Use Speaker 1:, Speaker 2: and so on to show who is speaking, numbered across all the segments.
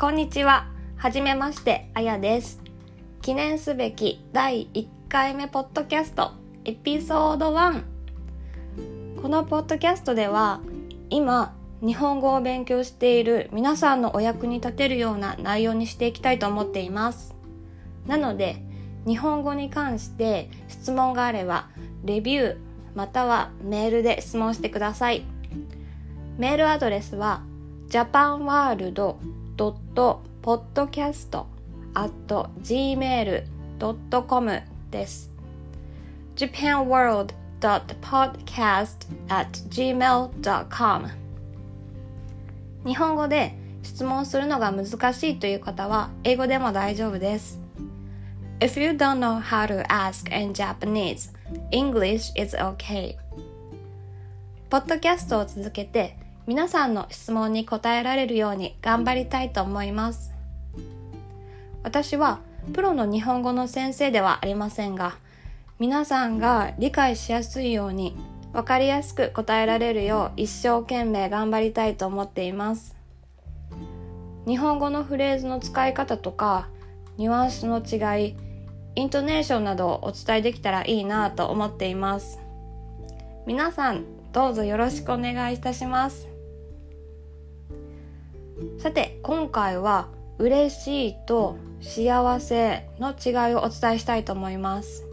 Speaker 1: こんにちは。はじめまして、あやです。記念すべき第1回目ポッドキャストエピソード1。このポッドキャストでは今日本語を勉強している皆さんのお役に立てるような内容にしていきたいと思っています。なので日本語に関して質問があればレビューまたはメールで質問してください。メールアドレスは japanworld japanworld.podcast.gmail.com です。japanworld.podcast.gmail.com 日本語で質問するのが難しいという方は英語でも大丈夫です。If you don't know how to ask in Japanese, English is okay. ポッドキャストを続けて皆さんの質問に答えられるように頑張りたいと思います。私はプロの日本語の先生ではありませんが、皆さんが理解しやすいようにわかりやすく答えられるよう一生懸命頑張りたいと思っています。日本語のフレーズの使い方とか、ニュアンスの違い、イントネーションなどをお伝えできたらいいなと思っています。皆さん、どうぞよろしくお願いいたします。さて、今回は嬉しいと幸せの違いをお伝えしたいと思います。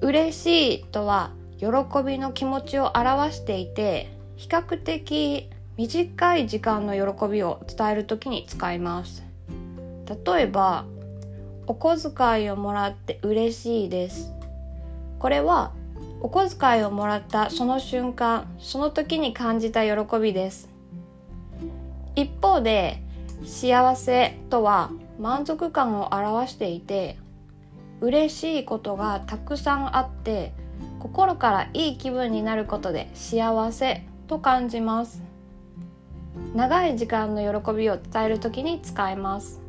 Speaker 1: 嬉しいとは喜びの気持ちを表していて、比較的短い時間の喜びを伝えるときに使います。例えば、お小遣いをもらって嬉しいです。これはお小遣いをもらったその瞬間、その時に感じた喜びです。一方で、幸せとは満足感を表していて、嬉しいことがたくさんあって、心からいい気分になることで幸せと感じます。長い時間の喜びを伝える時に使えます。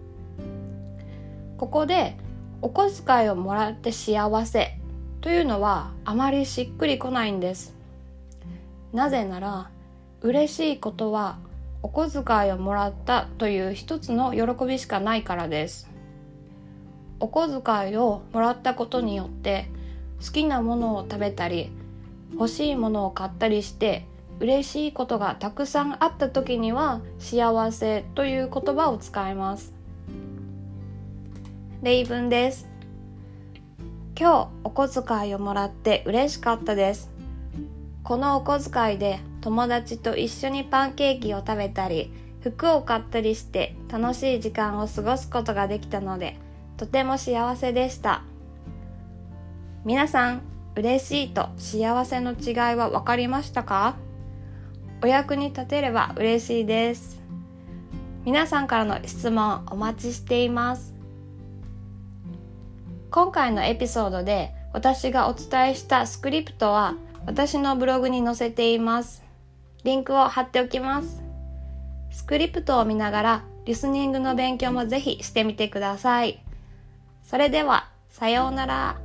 Speaker 1: ここでお小遣いをもらって幸せというのはあまりしっくりこないんです。なぜなら嬉しいことはお小遣いをもらったという一つの喜びしかないからです。お小遣いをもらったことによって好きなものを食べたり欲しいものを買ったりして嬉しいことがたくさんあった時には幸せという言葉を使います。例文です。今日お小遣いをもらって嬉しかったです。このお小遣いで友達と一緒にパンケーキを食べたり、服を買ったりして楽しい時間を過ごすことができたので、とても幸せでした。皆さん、嬉しいと幸せの違いは分かりましたか？お役に立てれば嬉しいです。皆さんからの質問お待ちしています。今回のエピソードで私がお伝えしたスクリプトは私のブログに載せています。リンクを貼っておきます。スクリプトを見ながらリスニングの勉強もぜひしてみてください。それでは、さようなら。